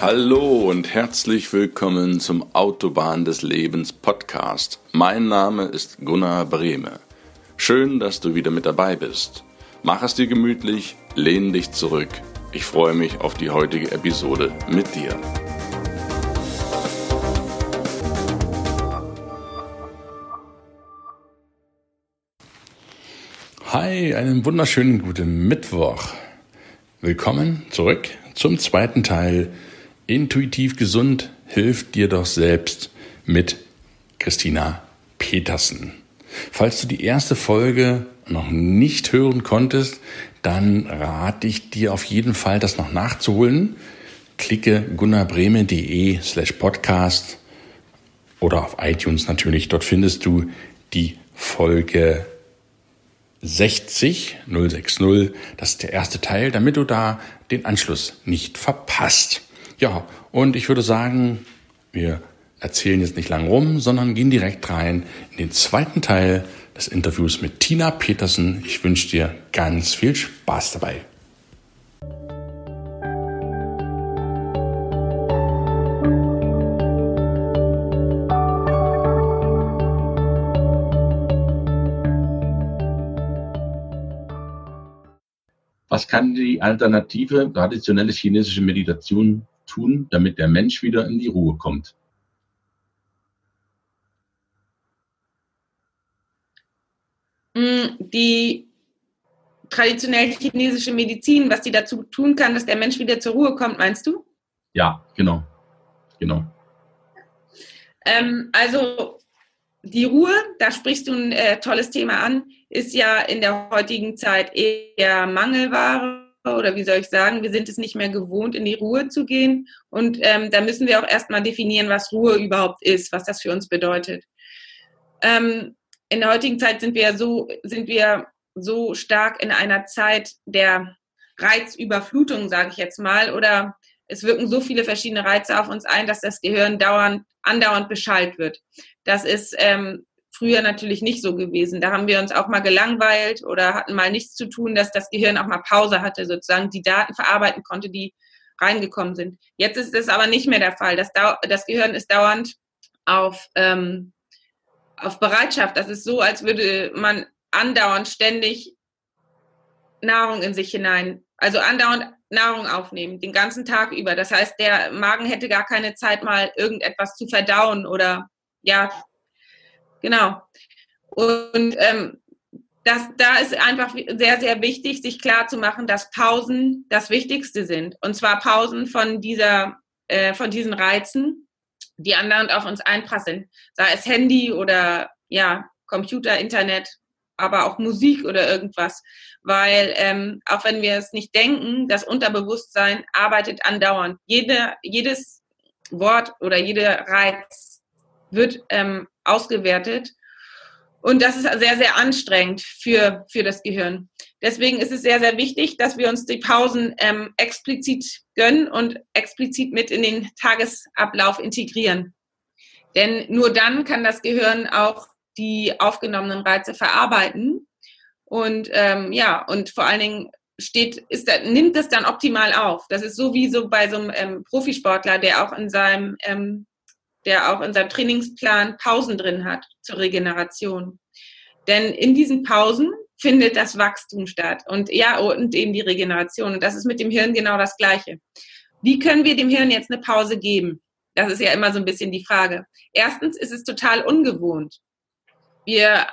Hallo und herzlich willkommen zum Autobahn des Lebens Podcast. Mein Name ist Gunnar Brehme. Schön, dass du wieder mit dabei bist. Mach es dir gemütlich, lehn dich zurück. Ich freue mich auf die heutige Episode mit dir. Hi, einen wunderschönen guten Mittwoch. Willkommen zurück zum zweiten Teil Intuitiv gesund hilft dir doch selbst mit Christina Petersen. Falls du die erste Folge noch nicht hören konntest, dann rate ich dir auf jeden Fall, das noch nachzuholen. Klicke gunnarbreme.de slash podcast oder auf iTunes natürlich. Dort findest du die Folge 60 060. Das ist der erste Teil, damit du da den Anschluss nicht verpasst. Ja, und ich würde sagen, wir erzählen jetzt nicht lang rum, sondern gehen direkt rein in den zweiten Teil des Interviews mit Tina Petersen. Ich wünsche dir ganz viel Spaß dabei. Was kann die alternative traditionelle chinesische Meditation tun, damit der Mensch wieder in die Ruhe kommt? Mm, die traditionelle chinesische Medizin, was die dazu tun kann, dass der Mensch wieder zur Ruhe kommt, meinst du? Ja, genau. Genau. Ähm, also die Ruhe, da sprichst du ein äh, tolles Thema an, ist ja in der heutigen Zeit eher Mangelware oder wie soll ich sagen, wir sind es nicht mehr gewohnt, in die Ruhe zu gehen. Und ähm, da müssen wir auch erstmal definieren, was Ruhe überhaupt ist, was das für uns bedeutet. Ähm, in der heutigen Zeit sind wir so, sind wir so stark in einer Zeit der Reizüberflutung, sage ich jetzt mal, oder es wirken so viele verschiedene Reize auf uns ein, dass das Gehirn dauernd, andauernd beschallt wird. Das ist ähm, früher natürlich nicht so gewesen. Da haben wir uns auch mal gelangweilt oder hatten mal nichts zu tun, dass das Gehirn auch mal Pause hatte, sozusagen die Daten verarbeiten konnte, die reingekommen sind. Jetzt ist das aber nicht mehr der Fall. Das, das Gehirn ist dauernd auf, ähm, auf Bereitschaft. Das ist so, als würde man andauernd ständig Nahrung in sich hinein, also andauernd Nahrung aufnehmen, den ganzen Tag über. Das heißt, der Magen hätte gar keine Zeit, mal irgendetwas zu verdauen oder ja, Genau. Und ähm, das, da ist einfach sehr, sehr wichtig, sich klar zu machen, dass Pausen das Wichtigste sind. Und zwar Pausen von dieser, äh, von diesen Reizen, die andauernd auf uns einprasseln. Sei es Handy oder ja, Computer, Internet, aber auch Musik oder irgendwas. Weil ähm, auch wenn wir es nicht denken, das Unterbewusstsein arbeitet andauernd. Jede, jedes Wort oder jeder Reiz wird ähm, ausgewertet. Und das ist sehr, sehr anstrengend für, für das Gehirn. Deswegen ist es sehr, sehr wichtig, dass wir uns die Pausen ähm, explizit gönnen und explizit mit in den Tagesablauf integrieren. Denn nur dann kann das Gehirn auch die aufgenommenen Reize verarbeiten. Und ähm, ja, und vor allen Dingen steht, ist, nimmt es dann optimal auf. Das ist so wie so bei so einem ähm, Profisportler, der auch in seinem ähm, der auch in seinem Trainingsplan Pausen drin hat zur Regeneration. Denn in diesen Pausen findet das Wachstum statt und ja, und eben die Regeneration. Und das ist mit dem Hirn genau das Gleiche. Wie können wir dem Hirn jetzt eine Pause geben? Das ist ja immer so ein bisschen die Frage. Erstens ist es total ungewohnt. Wir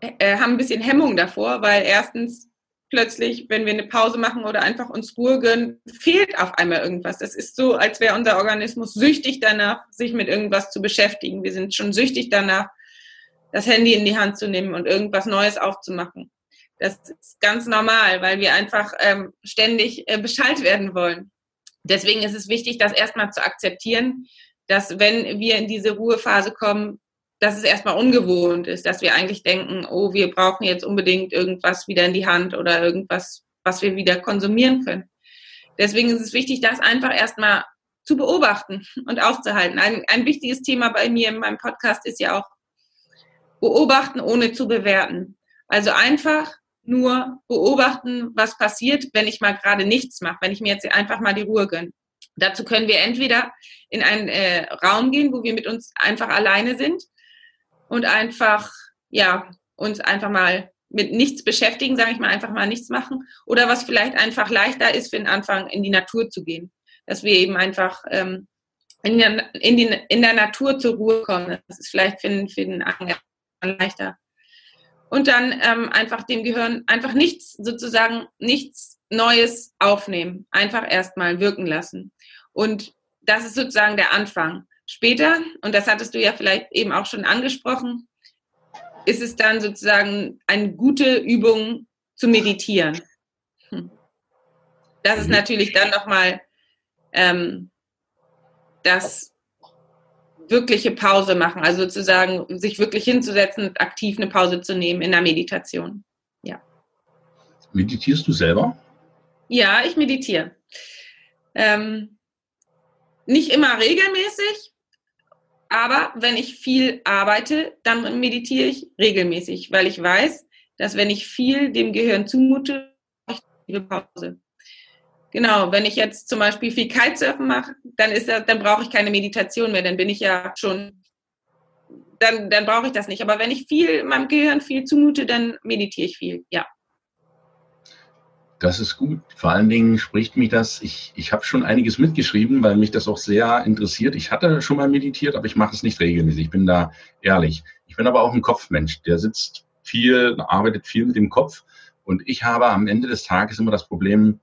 äh, haben ein bisschen Hemmung davor, weil erstens plötzlich, wenn wir eine Pause machen oder einfach uns Ruhe gönnen, fehlt auf einmal irgendwas. Das ist so, als wäre unser Organismus süchtig danach, sich mit irgendwas zu beschäftigen. Wir sind schon süchtig danach, das Handy in die Hand zu nehmen und irgendwas Neues aufzumachen. Das ist ganz normal, weil wir einfach ähm, ständig äh, Bescheid werden wollen. Deswegen ist es wichtig, das erstmal zu akzeptieren, dass wenn wir in diese Ruhephase kommen, dass es erstmal ungewohnt ist, dass wir eigentlich denken, oh, wir brauchen jetzt unbedingt irgendwas wieder in die Hand oder irgendwas, was wir wieder konsumieren können. Deswegen ist es wichtig, das einfach erstmal zu beobachten und auszuhalten. Ein, ein wichtiges Thema bei mir in meinem Podcast ist ja auch beobachten, ohne zu bewerten. Also einfach nur beobachten, was passiert, wenn ich mal gerade nichts mache, wenn ich mir jetzt einfach mal die Ruhe gönne. Dazu können wir entweder in einen äh, Raum gehen, wo wir mit uns einfach alleine sind und einfach, ja, uns einfach mal mit nichts beschäftigen, sage ich mal, einfach mal nichts machen. Oder was vielleicht einfach leichter ist, für den Anfang in die Natur zu gehen. Dass wir eben einfach ähm, in, der, in, die, in der Natur zur Ruhe kommen. Das ist vielleicht für, den, für den Anfang leichter. Und dann ähm, einfach dem Gehirn einfach nichts, sozusagen nichts Neues aufnehmen. Einfach erstmal wirken lassen. Und das ist sozusagen der Anfang. Später, und das hattest du ja vielleicht eben auch schon angesprochen, ist es dann sozusagen eine gute Übung zu meditieren. Hm. Das ist mhm. natürlich dann nochmal ähm, das wirkliche Pause machen, also sozusagen sich wirklich hinzusetzen und aktiv eine Pause zu nehmen in der Meditation. Ja. Meditierst du selber? Ja, ich meditiere. Ähm, nicht immer regelmäßig, aber wenn ich viel arbeite, dann meditiere ich regelmäßig, weil ich weiß, dass wenn ich viel dem Gehirn zumute, ich eine Pause. Genau, wenn ich jetzt zum Beispiel viel Kitesurfen mache, dann ist das, dann brauche ich keine Meditation mehr, dann bin ich ja schon, dann, dann brauche ich das nicht. Aber wenn ich viel meinem Gehirn viel zumute, dann meditiere ich viel, ja. Das ist gut. Vor allen Dingen spricht mich das, ich, ich habe schon einiges mitgeschrieben, weil mich das auch sehr interessiert. Ich hatte schon mal meditiert, aber ich mache es nicht regelmäßig. Ich bin da ehrlich. Ich bin aber auch ein Kopfmensch. Der sitzt viel, arbeitet viel mit dem Kopf. Und ich habe am Ende des Tages immer das Problem,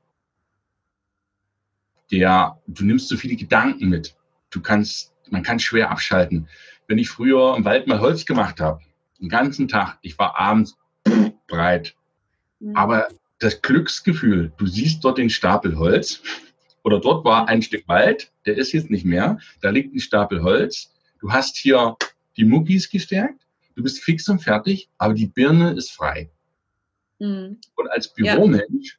der, du nimmst so viele Gedanken mit. Du kannst, man kann schwer abschalten. Wenn ich früher im Wald mal Holz gemacht habe, den ganzen Tag, ich war abends breit. Mhm. Aber das Glücksgefühl, du siehst dort den Stapel Holz oder dort war ein Stück Wald, der ist jetzt nicht mehr, da liegt ein Stapel Holz, du hast hier die Muckis gestärkt, du bist fix und fertig, aber die Birne ist frei. Mhm. Und als Büromensch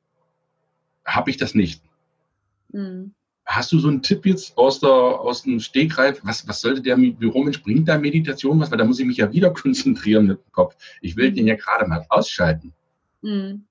ja. habe ich das nicht. Mhm. Hast du so einen Tipp jetzt aus, der, aus dem Stegreif? Was, was sollte der Büromensch? Bringt da Meditation was? Weil da muss ich mich ja wieder konzentrieren mit dem Kopf. Ich will mhm. den ja gerade mal ausschalten. Mhm.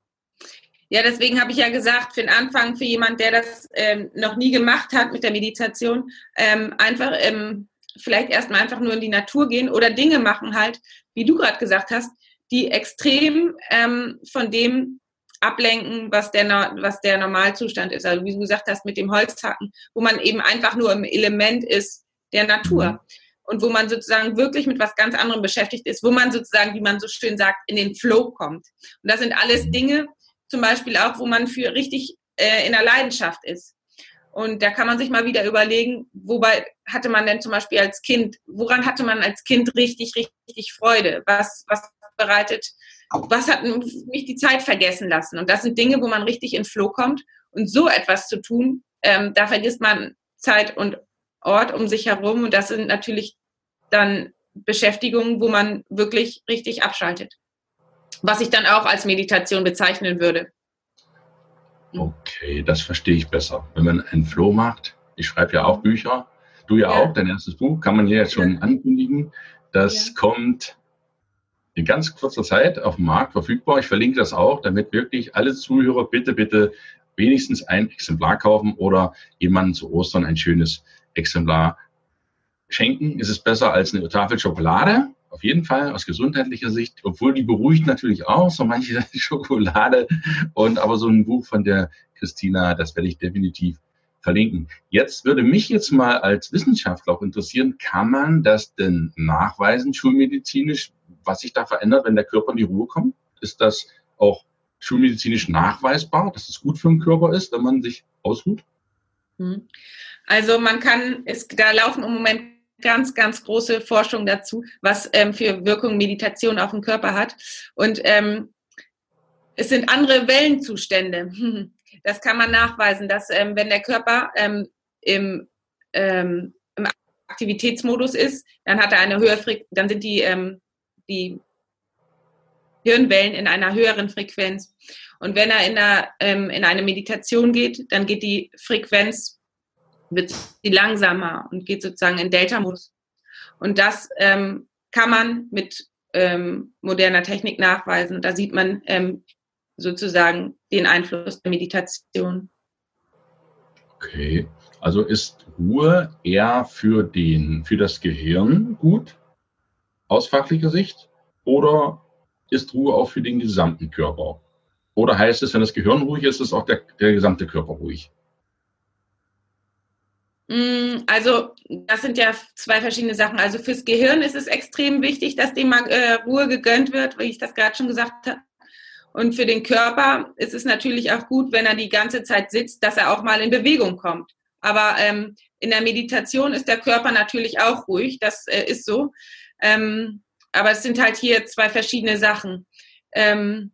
Ja, deswegen habe ich ja gesagt, für den Anfang, für jemand, der das ähm, noch nie gemacht hat mit der Meditation, ähm, einfach ähm, vielleicht erstmal einfach nur in die Natur gehen oder Dinge machen halt, wie du gerade gesagt hast, die extrem ähm, von dem ablenken, was der, was der Normalzustand ist. Also wie du gesagt hast, mit dem Holzhacken, wo man eben einfach nur im Element ist der Natur. Und wo man sozusagen wirklich mit was ganz anderem beschäftigt ist, wo man sozusagen, wie man so schön sagt, in den Flow kommt. Und das sind alles Dinge, zum Beispiel auch, wo man für richtig äh, in der Leidenschaft ist. Und da kann man sich mal wieder überlegen, wobei hatte man denn zum Beispiel als Kind, woran hatte man als Kind richtig, richtig Freude? Was, was bereitet, was hat mich die Zeit vergessen lassen? Und das sind Dinge, wo man richtig in Flow kommt. Und so etwas zu tun, ähm, da vergisst man Zeit und Ort um sich herum. Und das sind natürlich dann Beschäftigungen, wo man wirklich richtig abschaltet was ich dann auch als Meditation bezeichnen würde. Okay, das verstehe ich besser. Wenn man einen Flow macht, ich schreibe ja auch Bücher, du ja, ja. auch, dein erstes Buch, kann man hier jetzt schon ja. ankündigen. Das ja. kommt in ganz kurzer Zeit auf dem Markt verfügbar. Ich verlinke das auch, damit wirklich alle Zuhörer bitte, bitte wenigstens ein Exemplar kaufen oder jemandem zu Ostern ein schönes Exemplar schenken. Ist es besser als eine Tafel Schokolade? Auf jeden Fall aus gesundheitlicher Sicht, obwohl die beruhigt natürlich auch, so manche Schokolade. Und aber so ein Buch von der Christina, das werde ich definitiv verlinken. Jetzt würde mich jetzt mal als Wissenschaftler auch interessieren, kann man das denn nachweisen, schulmedizinisch, was sich da verändert, wenn der Körper in die Ruhe kommt? Ist das auch schulmedizinisch nachweisbar, dass es gut für den Körper ist, wenn man sich ausruht? Hm. Also man kann, es, da laufen im Moment ganz, ganz große Forschung dazu, was ähm, für Wirkung Meditation auf den Körper hat. Und ähm, es sind andere Wellenzustände. Das kann man nachweisen, dass ähm, wenn der Körper ähm, im, ähm, im, Aktivitätsmodus ist, dann hat er eine höhere Frequenz, dann sind die, ähm, die Hirnwellen in einer höheren Frequenz. Und wenn er in, einer, in eine Meditation geht, dann geht die Frequenz wird sie langsamer und geht sozusagen in Delta-Modus. Und das ähm, kann man mit ähm, moderner Technik nachweisen. Da sieht man ähm, sozusagen den Einfluss der Meditation. Okay, Also ist Ruhe eher für den, für das Gehirn gut aus fachlicher Sicht oder ist Ruhe auch für den gesamten Körper? Oder heißt es, wenn das Gehirn ruhig ist, ist auch der, der gesamte Körper ruhig? Mm, also das sind ja zwei verschiedene Sachen. Also fürs Gehirn ist es extrem wichtig, dass dem mal äh, Ruhe gegönnt wird, wie ich das gerade schon gesagt habe. Und für den Körper ist es natürlich auch gut, wenn er die ganze Zeit sitzt, dass er auch mal in Bewegung kommt. Aber ähm, in der Meditation ist der Körper natürlich auch ruhig, das äh, ist so. Ähm, aber es sind halt hier zwei verschiedene Sachen. Ähm,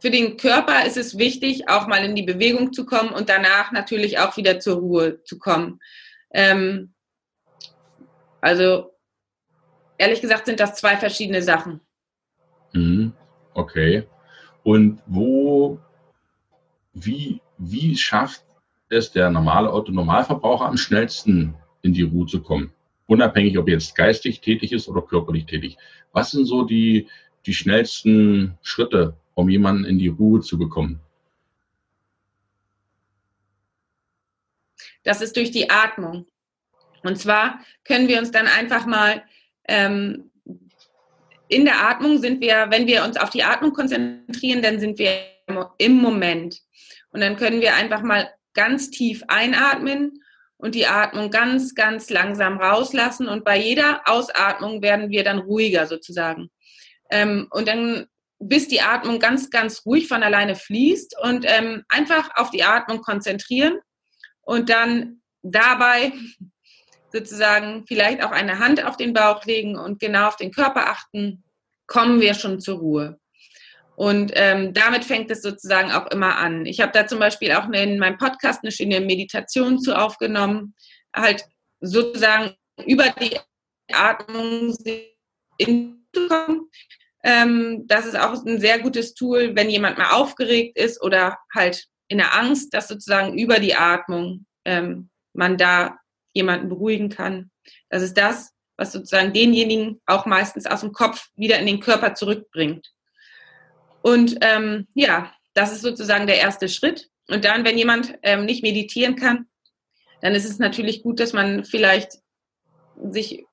für den Körper ist es wichtig, auch mal in die Bewegung zu kommen und danach natürlich auch wieder zur Ruhe zu kommen. Ähm, also ehrlich gesagt sind das zwei verschiedene Sachen. Mhm. Okay. Und wo, wie, wie schafft es der normale Autonormalverbraucher am schnellsten in die Ruhe zu kommen? Unabhängig, ob er jetzt geistig tätig ist oder körperlich tätig. Was sind so die, die schnellsten Schritte, um jemanden in die Ruhe zu bekommen? Das ist durch die Atmung. Und zwar können wir uns dann einfach mal ähm, in der Atmung sind wir, wenn wir uns auf die Atmung konzentrieren, dann sind wir im Moment. Und dann können wir einfach mal ganz tief einatmen und die Atmung ganz, ganz langsam rauslassen. Und bei jeder Ausatmung werden wir dann ruhiger sozusagen. Ähm, und dann bis die Atmung ganz, ganz ruhig von alleine fließt und ähm, einfach auf die Atmung konzentrieren und dann dabei sozusagen vielleicht auch eine Hand auf den Bauch legen und genau auf den Körper achten, kommen wir schon zur Ruhe. Und ähm, damit fängt es sozusagen auch immer an. Ich habe da zum Beispiel auch in meinem Podcast eine schöne Meditation zu aufgenommen, halt sozusagen über die Atmung hinzukommen. Ähm, das ist auch ein sehr gutes Tool, wenn jemand mal aufgeregt ist oder halt in der Angst, dass sozusagen über die Atmung ähm, man da jemanden beruhigen kann. Das ist das, was sozusagen denjenigen auch meistens aus dem Kopf wieder in den Körper zurückbringt. Und ähm, ja, das ist sozusagen der erste Schritt. Und dann, wenn jemand ähm, nicht meditieren kann, dann ist es natürlich gut, dass man vielleicht sich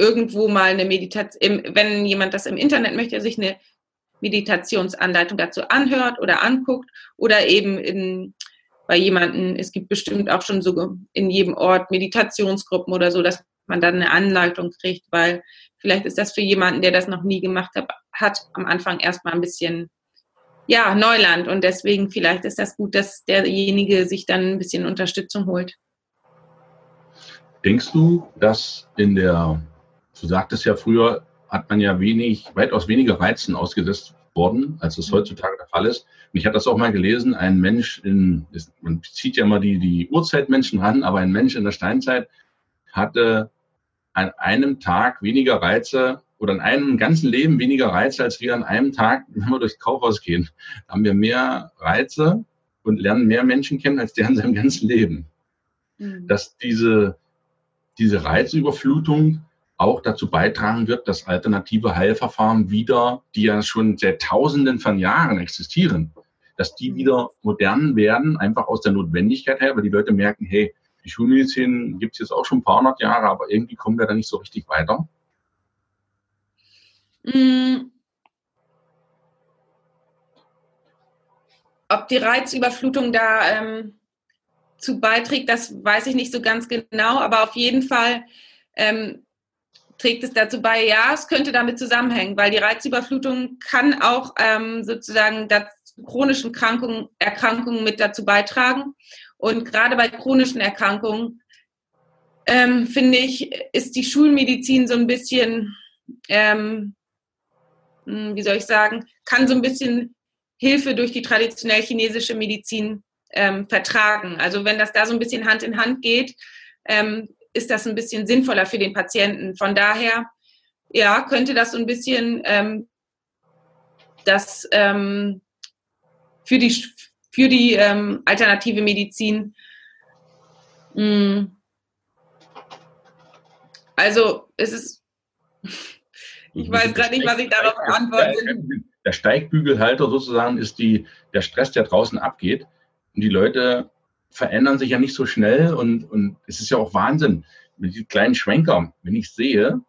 irgendwo mal eine Meditation, wenn jemand das im Internet möchte, sich eine Meditationsanleitung dazu anhört oder anguckt oder eben in, bei jemanden, es gibt bestimmt auch schon so in jedem Ort Meditationsgruppen oder so, dass man dann eine Anleitung kriegt, weil vielleicht ist das für jemanden, der das noch nie gemacht hat, hat am Anfang erstmal ein bisschen ja, Neuland und deswegen vielleicht ist das gut, dass derjenige sich dann ein bisschen Unterstützung holt. Denkst du, dass in der Du sagtest ja früher, hat man ja wenig, weitaus weniger Reizen ausgesetzt worden, als es mhm. heutzutage der Fall ist. Und ich hatte das auch mal gelesen, ein Mensch in, man zieht ja immer die, die Urzeitmenschen ran, aber ein Mensch in der Steinzeit hatte an einem Tag weniger Reize oder in einem ganzen Leben weniger Reize, als wir an einem Tag, wenn wir durchs Kaufhaus gehen, haben wir mehr Reize und lernen mehr Menschen kennen, als der in seinem ganzen Leben. Mhm. Dass diese, diese Reizüberflutung auch dazu beitragen wird, dass alternative Heilverfahren wieder, die ja schon seit Tausenden von Jahren existieren, dass die wieder modern werden, einfach aus der Notwendigkeit her, weil die Leute merken, hey, die Schulmedizin gibt es jetzt auch schon ein paar hundert Jahre, aber irgendwie kommen wir da nicht so richtig weiter. Mm. Ob die Reizüberflutung da ähm, zu beiträgt, das weiß ich nicht so ganz genau, aber auf jeden Fall ähm, trägt es dazu bei? Ja, es könnte damit zusammenhängen, weil die Reizüberflutung kann auch ähm, sozusagen dazu, chronischen Krankungen, Erkrankungen mit dazu beitragen. Und gerade bei chronischen Erkrankungen, ähm, finde ich, ist die Schulmedizin so ein bisschen, ähm, hm, wie soll ich sagen, kann so ein bisschen Hilfe durch die traditionell chinesische Medizin ähm, vertragen. Also wenn das da so ein bisschen Hand in Hand geht, ähm, ist das ein bisschen sinnvoller für den Patienten. Von daher, ja, könnte das so ein bisschen ähm, das ähm, für die, für die ähm, alternative Medizin. Mh, hm, also es ist, ich weiß gerade nicht, was ich darauf antworte. Der Steigbügelhalter sozusagen ist die, der Stress, der draußen abgeht. Und die Leute verändern sich ja nicht so schnell und, und es ist ja auch Wahnsinn mit diesen kleinen Schwenker, wenn ich sehe,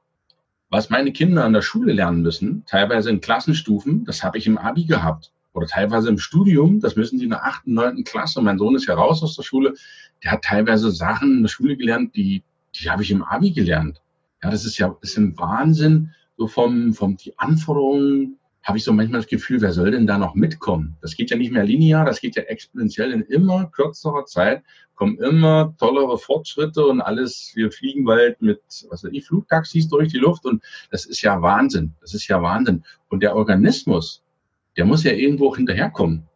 was meine Kinder an der Schule lernen müssen, teilweise in Klassenstufen, das habe ich im Abi gehabt. Oder teilweise im Studium, das müssen sie in der achten, neunten Klasse. Mein Sohn ist ja raus aus der Schule. Der hat teilweise Sachen in der Schule gelernt, die, die habe ich im Abi gelernt. Ja, das ist ja, ist ein Wahnsinn, so vom, vom, die Anforderungen, habe ich so manchmal das Gefühl, wer soll denn da noch mitkommen? Das geht ja nicht mehr linear, das geht ja exponentiell in immer kürzerer Zeit, kommen immer tollere Fortschritte und alles, wir fliegen bald mit, was weiß ich, Flugtaxis durch die Luft und das ist ja Wahnsinn, das ist ja Wahnsinn. Und der Organismus, der muss ja irgendwo hinterherkommen.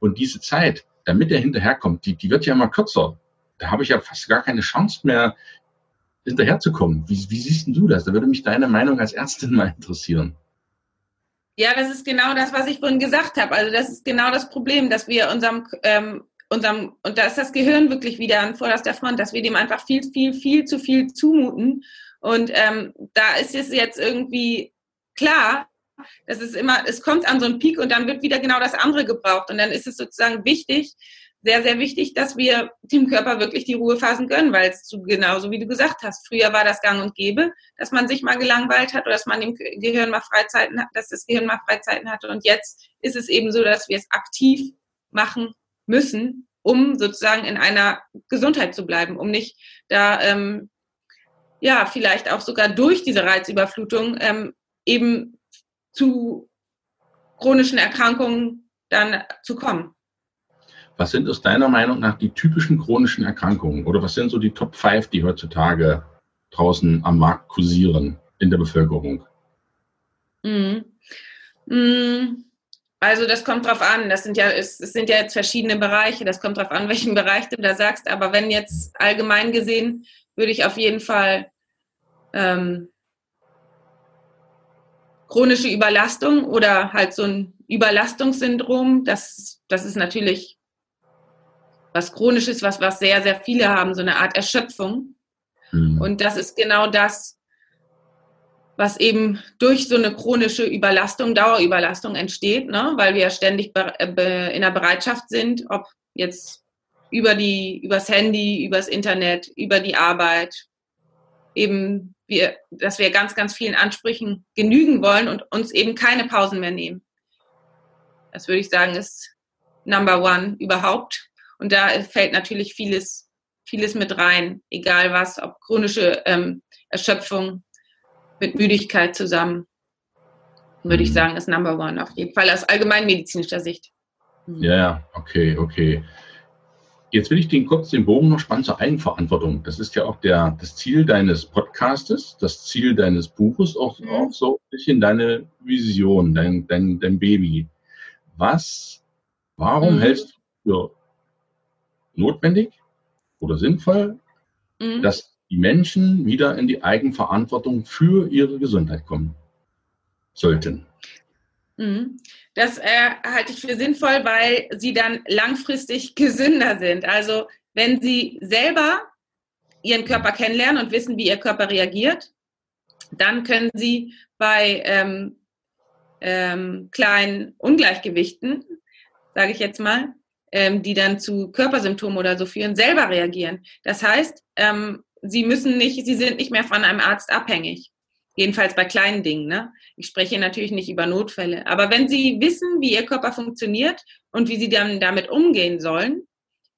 Und diese Zeit, damit er hinterherkommt, die, die wird ja immer kürzer. Da habe ich ja fast gar keine Chance mehr, hinterherzukommen. Wie, wie siehst du das? Da würde mich deine Meinung als Ärztin mal interessieren. Ja, das ist genau das, was ich vorhin gesagt habe. Also das ist genau das Problem, dass wir unserem, ähm, unserem, und da ist das Gehirn wirklich wieder an vorderster Front, dass wir dem einfach viel, viel, viel zu viel zumuten. Und ähm, da ist es jetzt irgendwie klar, das ist immer, es kommt an so einen Peak und dann wird wieder genau das andere gebraucht. Und dann ist es sozusagen wichtig, sehr, sehr wichtig, dass wir dem Körper wirklich die Ruhephasen gönnen, weil es zu, genauso wie du gesagt hast, früher war das gang und gäbe, dass man sich mal gelangweilt hat oder dass man dem Gehirn mal Freizeiten hat, dass das Gehirn mal Freizeiten hatte. Und jetzt ist es eben so, dass wir es aktiv machen müssen, um sozusagen in einer Gesundheit zu bleiben, um nicht da ähm, ja vielleicht auch sogar durch diese Reizüberflutung ähm, eben zu chronischen Erkrankungen dann zu kommen. Was sind aus deiner Meinung nach die typischen chronischen Erkrankungen oder was sind so die Top 5, die heutzutage draußen am Markt kursieren in der Bevölkerung? Mhm. Mhm. Also das kommt drauf an. Das sind ja, es, es, sind ja jetzt verschiedene Bereiche. Das kommt drauf an, welchen Bereich du da sagst. Aber wenn jetzt allgemein gesehen, würde ich auf jeden Fall ähm, chronische Überlastung oder halt so ein Überlastungssyndrom, das, das ist natürlich was Chronisches, was, was sehr, sehr viele haben, so eine Art Erschöpfung. Mhm. Und das ist genau das, was eben durch so eine chronische Überlastung, Dauerüberlastung entsteht, ne? weil wir ständig äh, in der Bereitschaft sind, ob jetzt über die, übers Handy, übers Internet, über die Arbeit, eben wir, dass wir ganz, ganz vielen Ansprüchen genügen wollen und uns eben keine Pausen mehr nehmen. Das würde ich sagen, ist Number One überhaupt. Und da fällt natürlich vieles, vieles mit rein, egal was, ob chronische ähm, Erschöpfung mit Müdigkeit zusammen, würde ich mhm. sagen, ist Number One auf jeden Fall aus allgemeinmedizinischer Sicht. Ja, okay, okay. Jetzt will ich den kurz den Bogen noch spannen zur Eigenverantwortung. Das ist ja auch der, das Ziel deines Podcastes, das Ziel deines Buches, auch, mhm. auch so ein bisschen deine Vision, dein, dein, dein Baby. Was, warum mhm. hältst du für notwendig oder sinnvoll, mhm. dass die Menschen wieder in die Eigenverantwortung für ihre Gesundheit kommen sollten. Mhm. Das äh, halte ich für sinnvoll, weil sie dann langfristig gesünder sind. Also wenn sie selber ihren Körper kennenlernen und wissen, wie ihr Körper reagiert, dann können sie bei ähm, ähm, kleinen Ungleichgewichten, sage ich jetzt mal, ähm, die dann zu Körpersymptomen oder so führen, selber reagieren. Das heißt, ähm, sie müssen nicht, sie sind nicht mehr von einem Arzt abhängig. Jedenfalls bei kleinen Dingen. Ne? Ich spreche natürlich nicht über Notfälle. Aber wenn Sie wissen, wie Ihr Körper funktioniert und wie Sie dann damit umgehen sollen,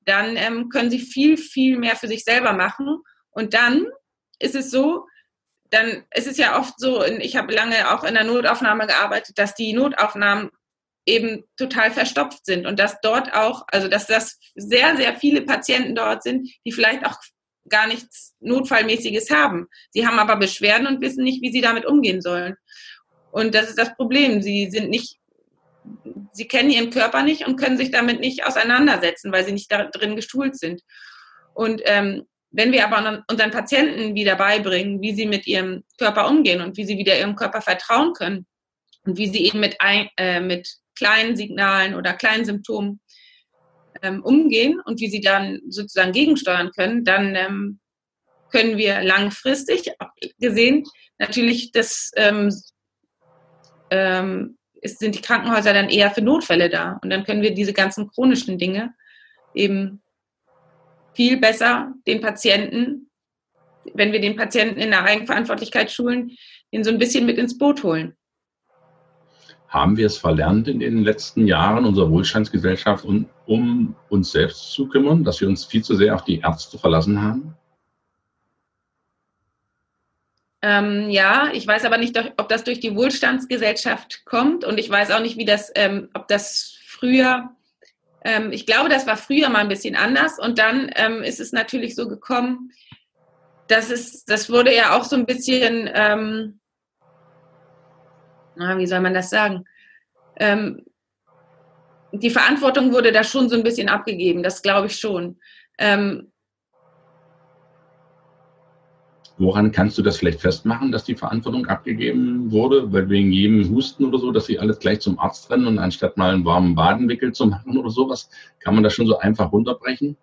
dann ähm, können Sie viel, viel mehr für sich selber machen. Und dann ist es so, dann ist es ja oft so, ich habe lange auch in der Notaufnahme gearbeitet, dass die Notaufnahmen eben total verstopft sind und dass dort auch, also dass das sehr, sehr viele Patienten dort sind, die vielleicht auch gar nichts Notfallmäßiges haben. Sie haben aber Beschwerden und wissen nicht, wie sie damit umgehen sollen. Und das ist das Problem. Sie sind nicht, sie kennen ihren Körper nicht und können sich damit nicht auseinandersetzen, weil sie nicht da drin geschult sind. Und ähm, wenn wir aber unseren Patienten wieder beibringen, wie sie mit ihrem Körper umgehen und wie sie wieder ihrem Körper vertrauen können und wie sie eben mit, ein, äh, mit kleinen Signalen oder kleinen Symptomen ähm, umgehen und wie sie dann sozusagen gegensteuern können, dann ähm, können wir langfristig gesehen natürlich das ähm, ähm, sind die Krankenhäuser dann eher für Notfälle da und dann können wir diese ganzen chronischen Dinge eben viel besser den Patienten, wenn wir den Patienten in der Eigenverantwortlichkeit schulen, ihn so ein bisschen mit ins Boot holen. Haben wir es verlernt in den letzten Jahren unserer Wohlstandsgesellschaft, um, um uns selbst zu kümmern, dass wir uns viel zu sehr auf die Ärzte verlassen haben? Ähm, ja, ich weiß aber nicht, ob das durch die Wohlstandsgesellschaft kommt und ich weiß auch nicht, wie das, ähm, ob das früher, ähm, ich glaube, das war früher mal ein bisschen anders und dann ähm, ist es natürlich so gekommen, dass es, das wurde ja auch so ein bisschen, ähm, na, wie soll man das sagen? Ähm, die Verantwortung wurde da schon so ein bisschen abgegeben, das glaube ich schon. Ähm, Woran kannst du das vielleicht festmachen, dass die Verantwortung abgegeben wurde? Weil wegen jedem Husten oder so, dass sie alles gleich zum Arzt rennen und anstatt mal einen warmen Badenwickel zu machen oder sowas, kann man das schon so einfach runterbrechen?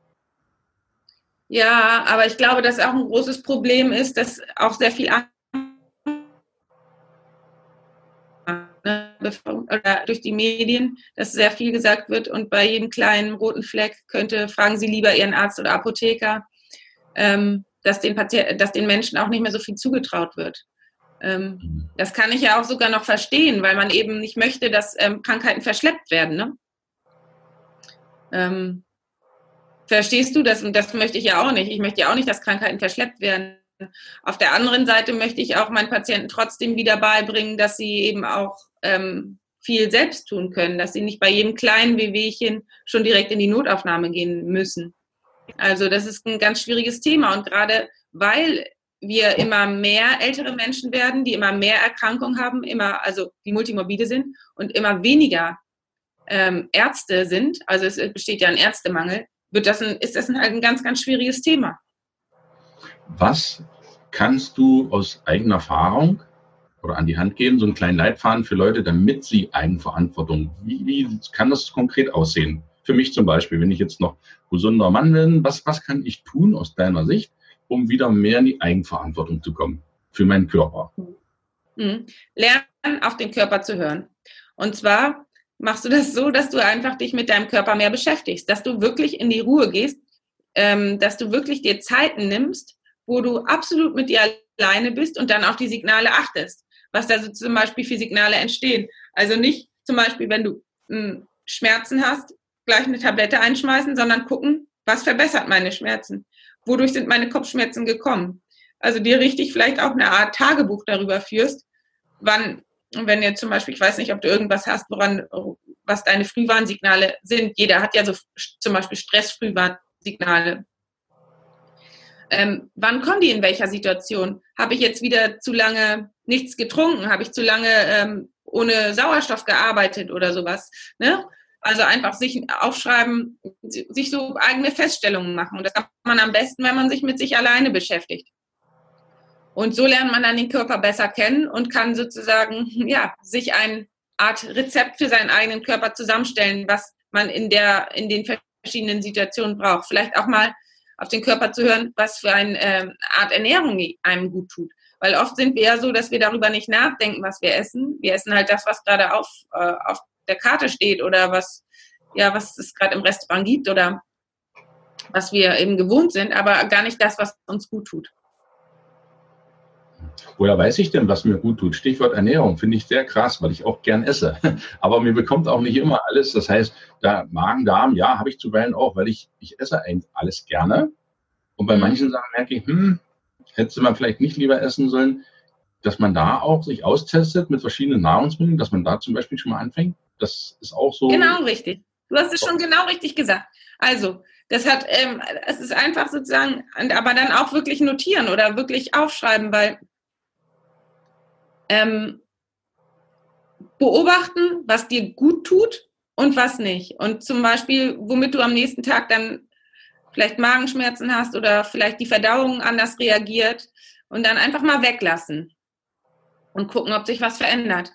Ja, aber ich glaube, dass auch ein großes Problem ist, dass auch sehr viel durch die Medien, dass sehr viel gesagt wird und bei jedem kleinen roten Fleck könnte, fragen Sie lieber Ihren Arzt oder Apotheker. Ähm, dass den, Patient, dass den Menschen auch nicht mehr so viel zugetraut wird. Ähm, mhm. das kann ich ja auch sogar noch verstehen, weil man eben nicht möchte, dass ähm, Krankheiten verschleppt werden. Ne? Ähm, verstehst du das? Und das möchte ich ja auch nicht. Ich möchte ja auch nicht, dass Krankheiten verschleppt werden. Auf der anderen Seite möchte ich auch meinen Patienten trotzdem wieder beibringen, dass sie eben auch ähm, viel selbst tun können, dass sie nicht bei jedem kleinen Wehwehchen schon direkt in die Notaufnahme gehen müssen. Also das ist ein ganz schwieriges Thema und gerade weil wir immer mehr ältere Menschen werden, die immer mehr Erkrankungen haben, immer also die multimorbide sind und immer weniger ähm, Ärzte sind, also es besteht ja ein Ärztemangel, wird das ein, ist das ein, ein ganz, ganz schwieriges Thema. Was kannst du aus eigener Erfahrung oder an die Hand geben, so einen kleinen Leitfaden für Leute, damit sie Eigenverantwortung, wie, wie kann das konkret aussehen? Für mich zum Beispiel, wenn ich jetzt noch gesunder Mann bin, was, was kann ich tun aus deiner Sicht, um wieder mehr in die Eigenverantwortung zu kommen für meinen Körper? Mhm. Lernen, auf den Körper zu hören. Und zwar machst du das so, dass du einfach dich mit deinem Körper mehr beschäftigst, dass du wirklich in die Ruhe gehst, ähm, dass du wirklich dir Zeiten nimmst, wo du absolut mit dir alleine bist und dann auf die Signale achtest, was da so zum Beispiel für Signale entstehen. Also nicht zum Beispiel, wenn du hm, Schmerzen hast, gleich eine Tablette einschmeißen, sondern gucken, was verbessert meine Schmerzen? Wodurch sind meine Kopfschmerzen gekommen? Also dir richtig vielleicht auch eine Art Tagebuch darüber führst, wann, wenn ihr zum Beispiel, ich weiß nicht, ob du irgendwas hast, woran, was deine Frühwarnsignale sind. Jeder hat ja so zum Beispiel Stressfrühwarnsignale. Ähm, wann kommen die in welcher Situation? Habe ich jetzt wieder zu lange nichts getrunken? Habe ich zu lange ähm, ohne Sauerstoff gearbeitet oder sowas? Ne? Also einfach sich aufschreiben, sich so eigene Feststellungen machen. Und das kann man am besten, wenn man sich mit sich alleine beschäftigt. Und so lernt man dann den Körper besser kennen und kann sozusagen, ja, sich eine Art Rezept für seinen eigenen Körper zusammenstellen, was man in der, in den verschiedenen Situationen braucht. Vielleicht auch mal auf den Körper zu hören, was für eine äh, Art Ernährung einem gut tut. Weil oft sind wir ja so, dass wir darüber nicht nachdenken, was wir essen. Wir essen halt das, was gerade auf, äh, auf der Karte steht oder was, ja, was es gerade im Restaurant gibt oder was wir eben gewohnt sind, aber gar nicht das, was uns gut tut. Woher weiß ich denn, was mir gut tut? Stichwort Ernährung finde ich sehr krass, weil ich auch gern esse. Aber mir bekommt auch nicht immer alles. Das heißt, da Magen, Darm, ja, habe ich zuweilen auch, weil ich, ich esse eigentlich alles gerne. Und bei mhm. manchen Sachen merke ich, hm, hätte man vielleicht nicht lieber essen sollen, dass man da auch sich austestet mit verschiedenen Nahrungsmitteln, dass man da zum Beispiel schon mal anfängt. Das ist auch so. Genau richtig. Du hast es schon genau richtig gesagt. Also, das hat, ähm, es ist einfach sozusagen, aber dann auch wirklich notieren oder wirklich aufschreiben, weil ähm, beobachten, was dir gut tut und was nicht. Und zum Beispiel, womit du am nächsten Tag dann vielleicht Magenschmerzen hast oder vielleicht die Verdauung anders reagiert und dann einfach mal weglassen und gucken, ob sich was verändert.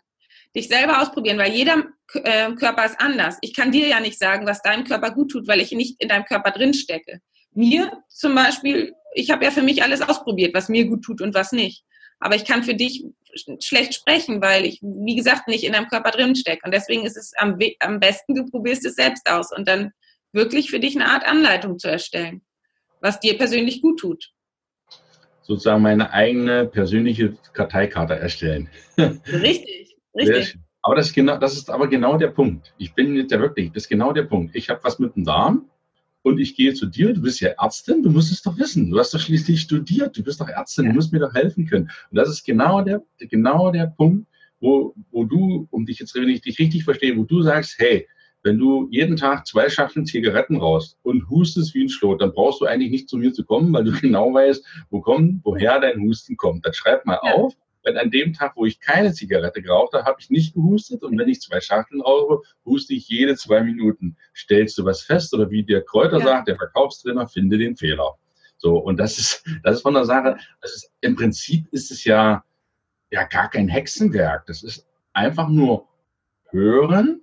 Dich selber ausprobieren, weil jeder äh, Körper ist anders. Ich kann dir ja nicht sagen, was deinem Körper gut tut, weil ich nicht in deinem Körper drin stecke. Mir zum Beispiel, ich habe ja für mich alles ausprobiert, was mir gut tut und was nicht. Aber ich kann für dich schlecht sprechen, weil ich, wie gesagt, nicht in deinem Körper drin stecke. Und deswegen ist es am, am besten, du probierst es selbst aus und dann wirklich für dich eine Art Anleitung zu erstellen. was dir persönlich gut tut. Sozusagen meine eigene persönliche Karteikarte erstellen. Richtig, richtig. Aber das ist, genau, das ist aber genau der Punkt. Ich bin jetzt ja wirklich, das ist genau der Punkt. Ich habe was mit dem Darm und ich gehe zu dir, du bist ja Ärztin, du musst es doch wissen. Du hast doch schließlich studiert, du bist doch Ärztin, ja. du musst mir doch helfen können. Und das ist genau der, genau der Punkt, wo, wo du, um dich jetzt, wenn ich dich richtig verstehe, wo du sagst, hey, wenn du jeden Tag zwei Schachteln Zigaretten raus und hustest wie ein Schlot, dann brauchst du eigentlich nicht zu mir zu kommen, weil du genau weißt, wo kommt, woher dein Husten kommt. Dann schreib mal ja. auf, wenn an dem Tag, wo ich keine Zigarette geraucht habe, habe ich nicht gehustet und wenn ich zwei Schachteln rauche, huste ich jede zwei Minuten. Stellst du was fest oder wie der Kräuter ja. sagt, der Verkaufstrainer, finde den Fehler. So, und das ist, das ist von der Sache, das ist, im Prinzip ist es ja, ja gar kein Hexenwerk. Das ist einfach nur hören,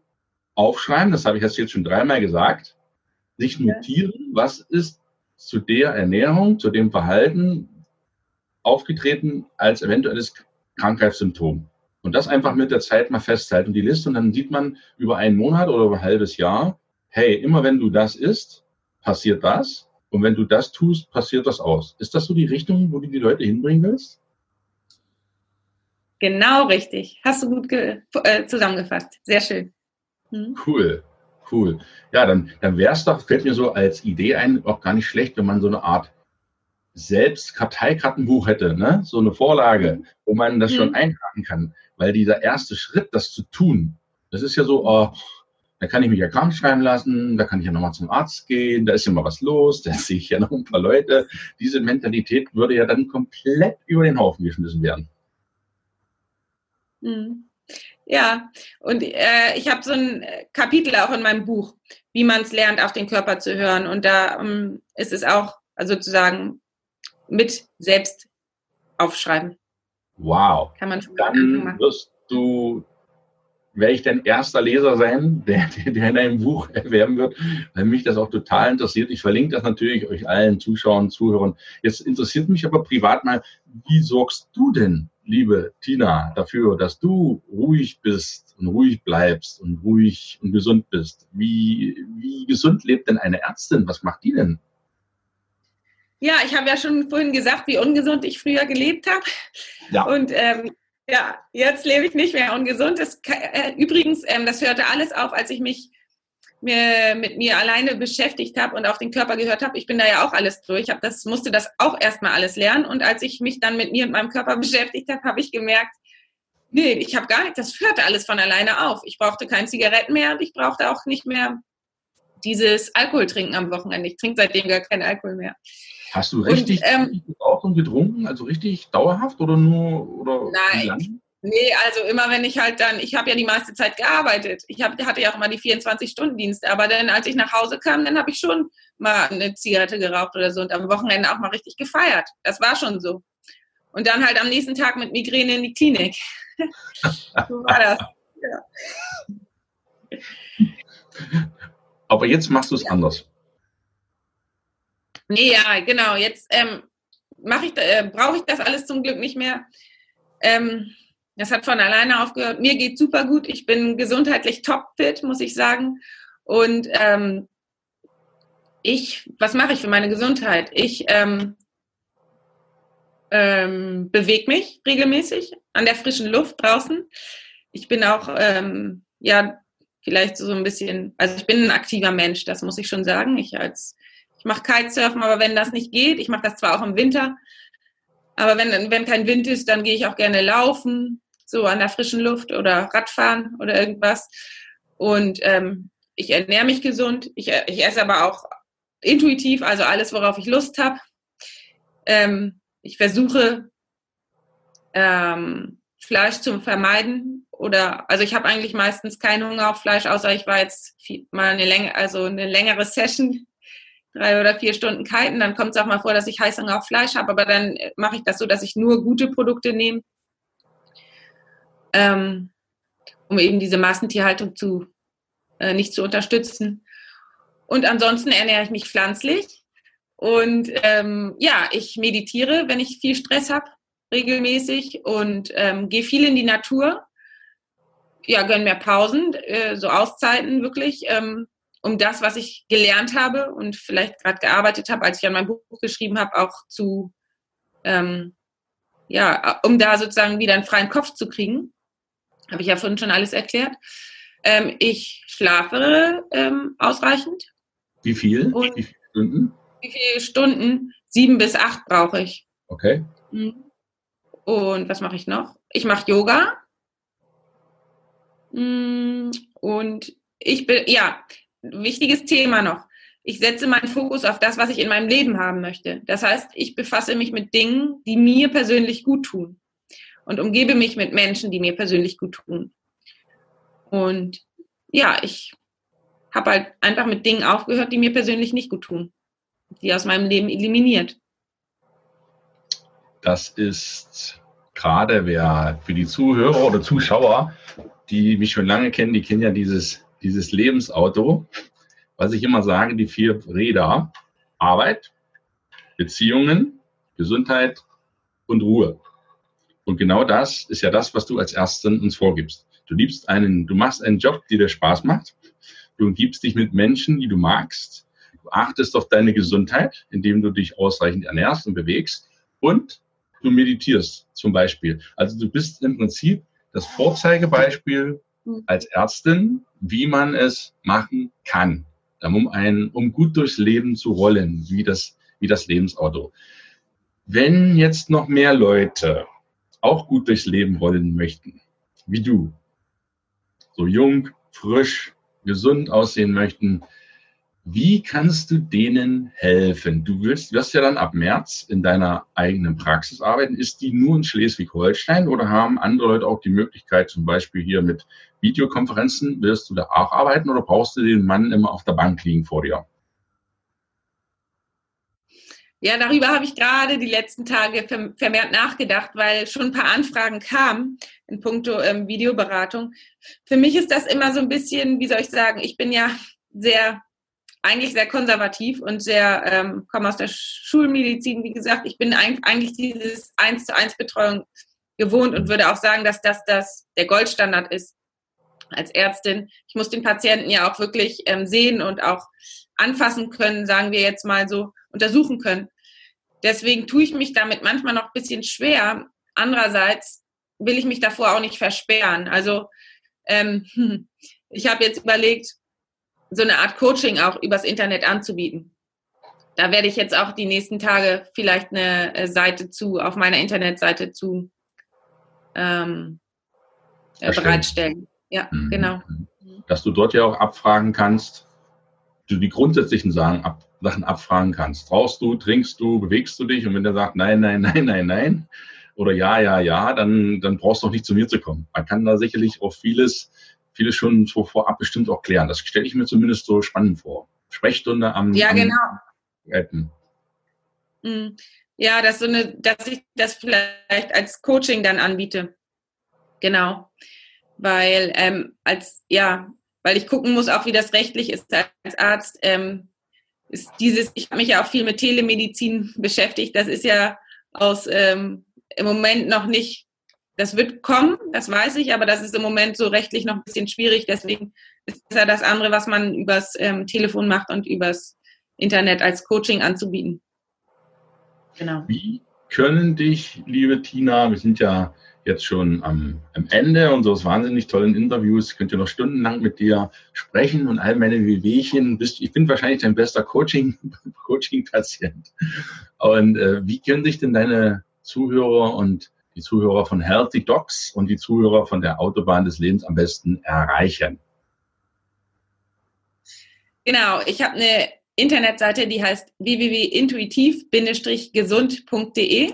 aufschreiben, das habe ich jetzt schon dreimal gesagt, sich notieren, was ist zu der Ernährung, zu dem Verhalten aufgetreten als eventuelles Krankheitssymptom. Und das einfach mit der Zeit mal festhalten, die Liste, und dann sieht man über einen Monat oder über ein halbes Jahr, hey, immer wenn du das isst, passiert das. Und wenn du das tust, passiert das aus. Ist das so die Richtung, wo du die Leute hinbringen willst? Genau richtig. Hast du gut äh, zusammengefasst. Sehr schön. Hm. Cool, cool. Ja, dann, dann wäre es doch, fällt mir so als Idee ein, auch gar nicht schlecht, wenn man so eine Art selbst Karteikartenbuch hätte, ne? so eine Vorlage, wo man das mhm. schon eintragen kann. Weil dieser erste Schritt, das zu tun, das ist ja so, oh, da kann ich mich ja krank schreiben lassen, da kann ich ja nochmal zum Arzt gehen, da ist ja mal was los, da sehe ich ja noch ein paar Leute. Diese Mentalität würde ja dann komplett über den Haufen geschmissen werden. Mhm. Ja, und äh, ich habe so ein Kapitel auch in meinem Buch, wie man es lernt, auf den Körper zu hören. Und da ähm, ist es auch also sozusagen mit selbst aufschreiben. Wow. Kann man schon Dann wirst du, werde ich dein erster Leser sein, der, der in deinem Buch erwerben wird, weil mich das auch total interessiert. Ich verlinke das natürlich euch allen Zuschauern, Zuhörern. Jetzt interessiert mich aber privat mal, wie sorgst du denn, liebe Tina, dafür, dass du ruhig bist und ruhig bleibst und ruhig und gesund bist? Wie, wie gesund lebt denn eine Ärztin? Was macht die denn? Ja, ich habe ja schon vorhin gesagt, wie ungesund ich früher gelebt habe. Ja. Und ähm, ja, jetzt lebe ich nicht mehr ungesund. Das, äh, übrigens, ähm, das hörte alles auf, als ich mich mir, mit mir alleine beschäftigt habe und auf den Körper gehört habe. Ich bin da ja auch alles durch. Ich das, musste das auch erstmal alles lernen. Und als ich mich dann mit mir und meinem Körper beschäftigt habe, habe ich gemerkt, nee, ich habe gar nichts. Das hörte alles von alleine auf. Ich brauchte keine Zigaretten mehr und ich brauchte auch nicht mehr dieses Alkohol trinken am Wochenende. Ich trinke seitdem gar keinen Alkohol mehr. Hast du richtig ähm, geraucht und getrunken? Also richtig dauerhaft oder nur? Oder nein. Nee, also immer wenn ich halt dann, ich habe ja die meiste Zeit gearbeitet. Ich hab, hatte ja auch immer die 24-Stunden-Dienste, aber dann, als ich nach Hause kam, dann habe ich schon mal eine Zigarette geraucht oder so und am Wochenende auch mal richtig gefeiert. Das war schon so. Und dann halt am nächsten Tag mit Migräne in die Klinik. so war das. Ja. Aber jetzt machst du es ja. anders. Nee, ja, genau. Jetzt ähm, äh, brauche ich das alles zum Glück nicht mehr. Ähm, das hat von alleine aufgehört. Mir geht super gut. Ich bin gesundheitlich topfit, muss ich sagen. Und ähm, ich, was mache ich für meine Gesundheit? Ich ähm, ähm, bewege mich regelmäßig an der frischen Luft draußen. Ich bin auch, ähm, ja, vielleicht so ein bisschen, also ich bin ein aktiver Mensch, das muss ich schon sagen. Ich als ich mache Kitesurfen, aber wenn das nicht geht, ich mache das zwar auch im Winter, aber wenn, wenn kein Wind ist, dann gehe ich auch gerne laufen, so an der frischen Luft oder Radfahren oder irgendwas. Und ähm, ich ernähre mich gesund. Ich, ich esse aber auch intuitiv, also alles, worauf ich Lust habe. Ähm, ich versuche ähm, Fleisch zu vermeiden oder also ich habe eigentlich meistens keinen Hunger auf Fleisch, außer ich war jetzt viel, mal eine Länge, also eine längere Session drei oder vier Stunden kiten, dann kommt es auch mal vor, dass ich Heißhunger auf Fleisch habe, aber dann mache ich das so, dass ich nur gute Produkte nehme, ähm, um eben diese Massentierhaltung zu, äh, nicht zu unterstützen. Und ansonsten ernähre ich mich pflanzlich. Und ähm, ja, ich meditiere, wenn ich viel Stress habe, regelmäßig und ähm, gehe viel in die Natur. Ja, gönn mir Pausen, äh, so Auszeiten wirklich. Ähm, um das, was ich gelernt habe und vielleicht gerade gearbeitet habe, als ich an meinem Buch geschrieben habe, auch zu, ähm, ja, um da sozusagen wieder einen freien Kopf zu kriegen. Habe ich ja vorhin schon alles erklärt. Ähm, ich schlafe ähm, ausreichend. Wie viel? Und wie viele Stunden? Wie viele Stunden? Sieben bis acht brauche ich. Okay. Mhm. Und was mache ich noch? Ich mache Yoga. Mm, und ich bin, ja, wichtiges Thema noch. Ich setze meinen Fokus auf das, was ich in meinem Leben haben möchte. Das heißt, ich befasse mich mit Dingen, die mir persönlich gut tun. Und umgebe mich mit Menschen, die mir persönlich gut tun. Und ja, ich habe halt einfach mit Dingen aufgehört, die mir persönlich nicht gut tun. Die aus meinem Leben eliminiert. Das ist gerade wer für die Zuhörer oder Zuschauer, die mich schon lange kennen, die kennen ja dieses, dieses Lebensauto. Was ich immer sage, die vier Räder. Arbeit, Beziehungen, Gesundheit und Ruhe. Und genau das ist ja das, was du als Ärztin uns vorgibst. Du liebst einen, du machst einen Job, der dir Spaß macht. Du umgibst dich mit Menschen, die du magst. Du achtest auf deine Gesundheit, indem du dich ausreichend ernährst und bewegst. Und du meditierst zum Beispiel. Also du bist im Prinzip das Vorzeigebeispiel. Als Ärztin, wie man es machen kann, um, ein, um gut durchs Leben zu rollen, wie das, wie das Lebensauto. Wenn jetzt noch mehr Leute auch gut durchs Leben rollen möchten, wie du, so jung, frisch, gesund aussehen möchten, wie kannst du denen helfen? Du willst, wirst ja dann ab März in deiner eigenen Praxis arbeiten. Ist die nur in Schleswig-Holstein oder haben andere Leute auch die Möglichkeit, zum Beispiel hier mit Videokonferenzen, wirst du da auch arbeiten oder brauchst du den Mann immer auf der Bank liegen vor dir? Ja, darüber habe ich gerade die letzten Tage vermehrt nachgedacht, weil schon ein paar Anfragen kamen in puncto ähm, Videoberatung. Für mich ist das immer so ein bisschen, wie soll ich sagen, ich bin ja sehr eigentlich sehr konservativ und sehr, ähm, komme aus der Schulmedizin, wie gesagt. Ich bin eigentlich dieses eins zu eins Betreuung gewohnt und würde auch sagen, dass das, das der Goldstandard ist als Ärztin. Ich muss den Patienten ja auch wirklich ähm, sehen und auch anfassen können, sagen wir jetzt mal so, untersuchen können. Deswegen tue ich mich damit manchmal noch ein bisschen schwer. Andererseits will ich mich davor auch nicht versperren. Also ähm, ich habe jetzt überlegt, so eine Art Coaching auch übers Internet anzubieten. Da werde ich jetzt auch die nächsten Tage vielleicht eine äh, Seite zu, auf meiner Internetseite zu ähm, äh, bereitstellen. Ja, mhm. genau. Dass du dort ja auch abfragen kannst, du die grundsätzlichen Sachen, ab, Sachen abfragen kannst. Brauchst du, trinkst du, bewegst du dich? Und wenn der sagt, nein, nein, nein, nein, nein, oder ja, ja, ja, dann, dann brauchst du auch nicht zu mir zu kommen. Man kann da sicherlich auch vieles viele schon so vorab bestimmt auch klären. Das stelle ich mir zumindest so spannend vor. Sprechstunde am. Ja, genau. Am mhm. ja, dass so eine, dass ich das vielleicht als Coaching dann anbiete. Genau. Weil ähm, als, ja, weil ich gucken muss, auch wie das rechtlich ist als Arzt. Ähm, ist dieses, ich habe mich ja auch viel mit Telemedizin beschäftigt. Das ist ja aus ähm, im Moment noch nicht das wird kommen, das weiß ich, aber das ist im Moment so rechtlich noch ein bisschen schwierig. Deswegen ist ja das andere, was man übers ähm, Telefon macht und übers Internet als Coaching anzubieten. Genau. Wie können dich, liebe Tina, wir sind ja jetzt schon am, am Ende unseres wahnsinnig tollen Interviews, könnt ihr noch stundenlang mit dir sprechen und all meine Wehwehchen. Bist, ich bin wahrscheinlich dein bester Coaching, Coaching-Patient. Und äh, wie können sich denn deine Zuhörer und die Zuhörer von Healthy Docs und die Zuhörer von der Autobahn des Lebens am besten erreichen? Genau, ich habe eine Internetseite, die heißt www.intuitiv-gesund.de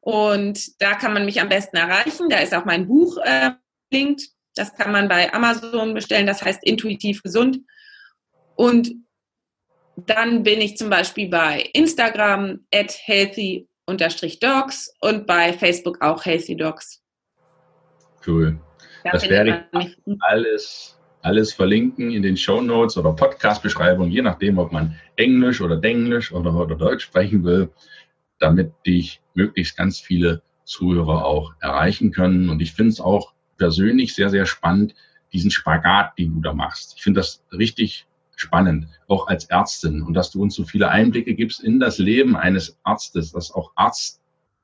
und da kann man mich am besten erreichen. Da ist auch mein Buch äh, linkt. Das kann man bei Amazon bestellen. Das heißt Intuitiv Gesund. Und dann bin ich zum Beispiel bei Instagram at healthy unterstrich Dogs und bei Facebook auch Healthy Dogs. Cool. Da das werde ich alles, alles verlinken in den Show Notes oder Podcast-Beschreibung, je nachdem, ob man Englisch oder Denglisch oder, oder Deutsch sprechen will, damit dich möglichst ganz viele Zuhörer auch erreichen können. Und ich finde es auch persönlich sehr, sehr spannend, diesen Spagat, den du da machst. Ich finde das richtig spannend, auch als Ärztin und dass du uns so viele Einblicke gibst in das Leben eines Arztes, dass auch Arzt,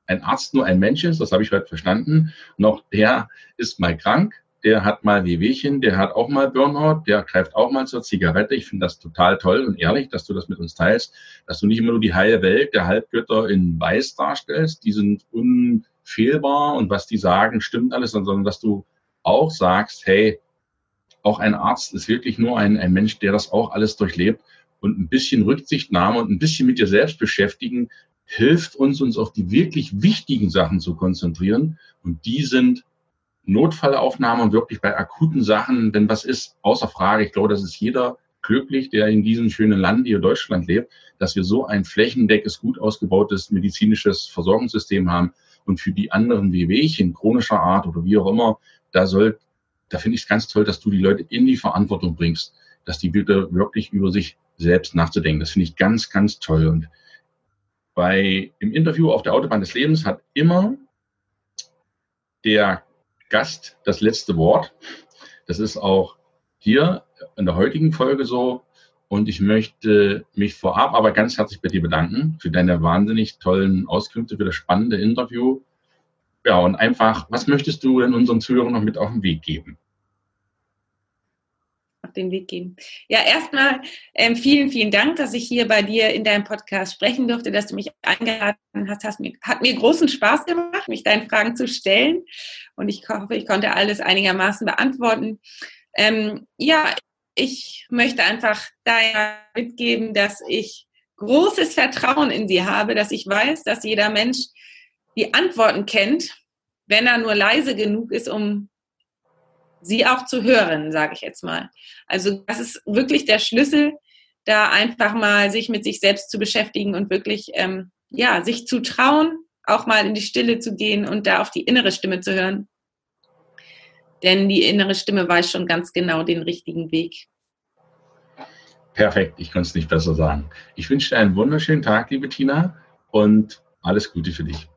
ein Arzt nur ein Mensch ist, das habe ich heute verstanden. Und auch der ist mal krank, der hat mal Wehwehchen, der hat auch mal Burnout, der greift auch mal zur Zigarette. Ich finde das total toll und ehrlich, dass du das mit uns teilst, dass du nicht immer nur die heile Welt der Halbgötter in Weiß darstellst, die sind unfehlbar und was die sagen, stimmt alles, sondern dass du auch sagst, hey, auch ein Arzt ist wirklich nur ein, ein Mensch, der das auch alles durchlebt und ein bisschen Rücksichtnahme und ein bisschen mit dir selbst beschäftigen, hilft uns, uns auf die wirklich wichtigen Sachen zu konzentrieren. Und die sind Notfallaufnahme und wirklich bei akuten Sachen, denn was ist, außer Frage, ich glaube, das ist jeder glücklich, der in diesem schönen Land hier Deutschland lebt, dass wir so ein flächendeckes, gut ausgebautes medizinisches Versorgungssystem haben. Und für die anderen Wehwehchen chronischer Art oder wie auch immer, da soll da finde ich es ganz toll, dass du die Leute in die Verantwortung bringst, dass die bitte wirklich über sich selbst nachzudenken. Das finde ich ganz, ganz toll. Und bei, im Interview auf der Autobahn des Lebens hat immer der Gast das letzte Wort. Das ist auch hier in der heutigen Folge so. Und ich möchte mich vorab aber ganz herzlich bei dir bedanken für deine wahnsinnig tollen Auskünfte, für das spannende Interview. Ja, und einfach, was möchtest du denn unseren Zuhörern noch mit auf den Weg geben? Auf den Weg geben. Ja, erstmal ähm, vielen, vielen Dank, dass ich hier bei dir in deinem Podcast sprechen durfte, dass du mich eingeladen hast. hast mir, hat mir großen Spaß gemacht, mich deinen Fragen zu stellen. Und ich hoffe, ich konnte alles einigermaßen beantworten. Ähm, ja, ich möchte einfach da mitgeben, dass ich großes Vertrauen in sie habe, dass ich weiß, dass jeder Mensch die Antworten kennt, wenn er nur leise genug ist, um sie auch zu hören, sage ich jetzt mal. Also das ist wirklich der Schlüssel, da einfach mal sich mit sich selbst zu beschäftigen und wirklich ähm, ja sich zu trauen, auch mal in die Stille zu gehen und da auf die innere Stimme zu hören. Denn die innere Stimme weiß schon ganz genau den richtigen Weg. Perfekt, ich kann es nicht besser sagen. Ich wünsche dir einen wunderschönen Tag, liebe Tina, und alles Gute für dich.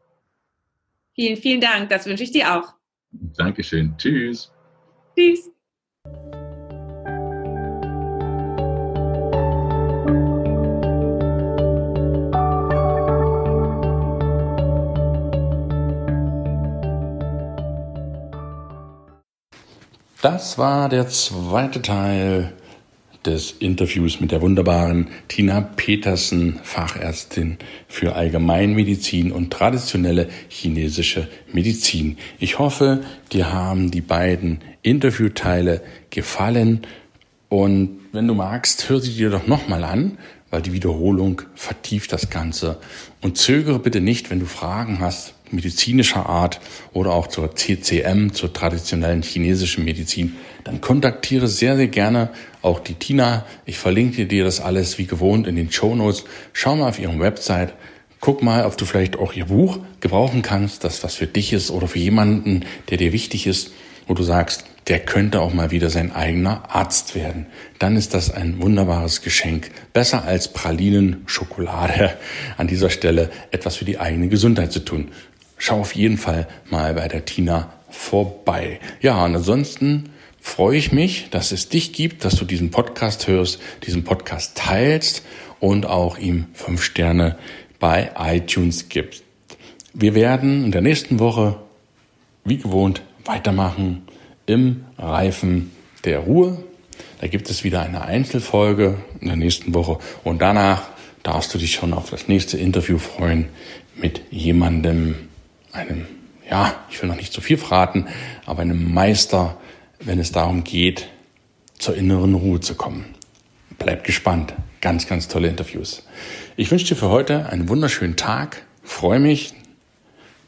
Vielen, vielen Dank. Das wünsche ich dir auch. Dankeschön. Tschüss. Tschüss. Das war der zweite Teil des Interviews mit der wunderbaren Tina Petersen, Fachärztin für Allgemeinmedizin und traditionelle chinesische Medizin. Ich hoffe, dir haben die beiden Interviewteile gefallen und wenn du magst, hör sie dir doch nochmal an, weil die Wiederholung vertieft das Ganze. Und zögere bitte nicht, wenn du Fragen hast, medizinischer Art oder auch zur CCM, zur traditionellen chinesischen Medizin, dann kontaktiere sehr, sehr gerne auch die Tina. Ich verlinke dir das alles wie gewohnt in den Show Notes. Schau mal auf ihrem Website. Guck mal, ob du vielleicht auch ihr Buch gebrauchen kannst, das was für dich ist oder für jemanden, der dir wichtig ist, wo du sagst, der könnte auch mal wieder sein eigener Arzt werden. Dann ist das ein wunderbares Geschenk. Besser als Pralinen, Schokolade an dieser Stelle etwas für die eigene Gesundheit zu tun. Schau auf jeden Fall mal bei der Tina vorbei. Ja, und ansonsten freue ich mich, dass es dich gibt, dass du diesen Podcast hörst, diesen Podcast teilst und auch ihm fünf Sterne bei iTunes gibst. Wir werden in der nächsten Woche, wie gewohnt, weitermachen im Reifen der Ruhe. Da gibt es wieder eine Einzelfolge in der nächsten Woche und danach darfst du dich schon auf das nächste Interview freuen mit jemandem, einem, ja, ich will noch nicht zu viel verraten, aber einem Meister wenn es darum geht, zur inneren Ruhe zu kommen. Bleib gespannt. Ganz, ganz tolle Interviews. Ich wünsche dir für heute einen wunderschönen Tag. Freue mich,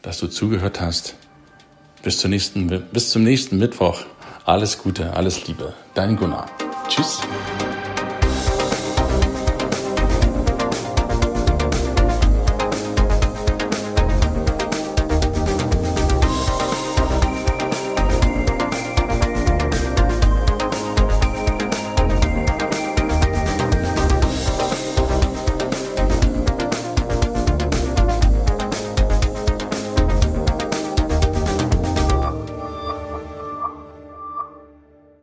dass du zugehört hast. Bis, zur nächsten, bis zum nächsten Mittwoch. Alles Gute, alles Liebe. Dein Gunnar. Tschüss.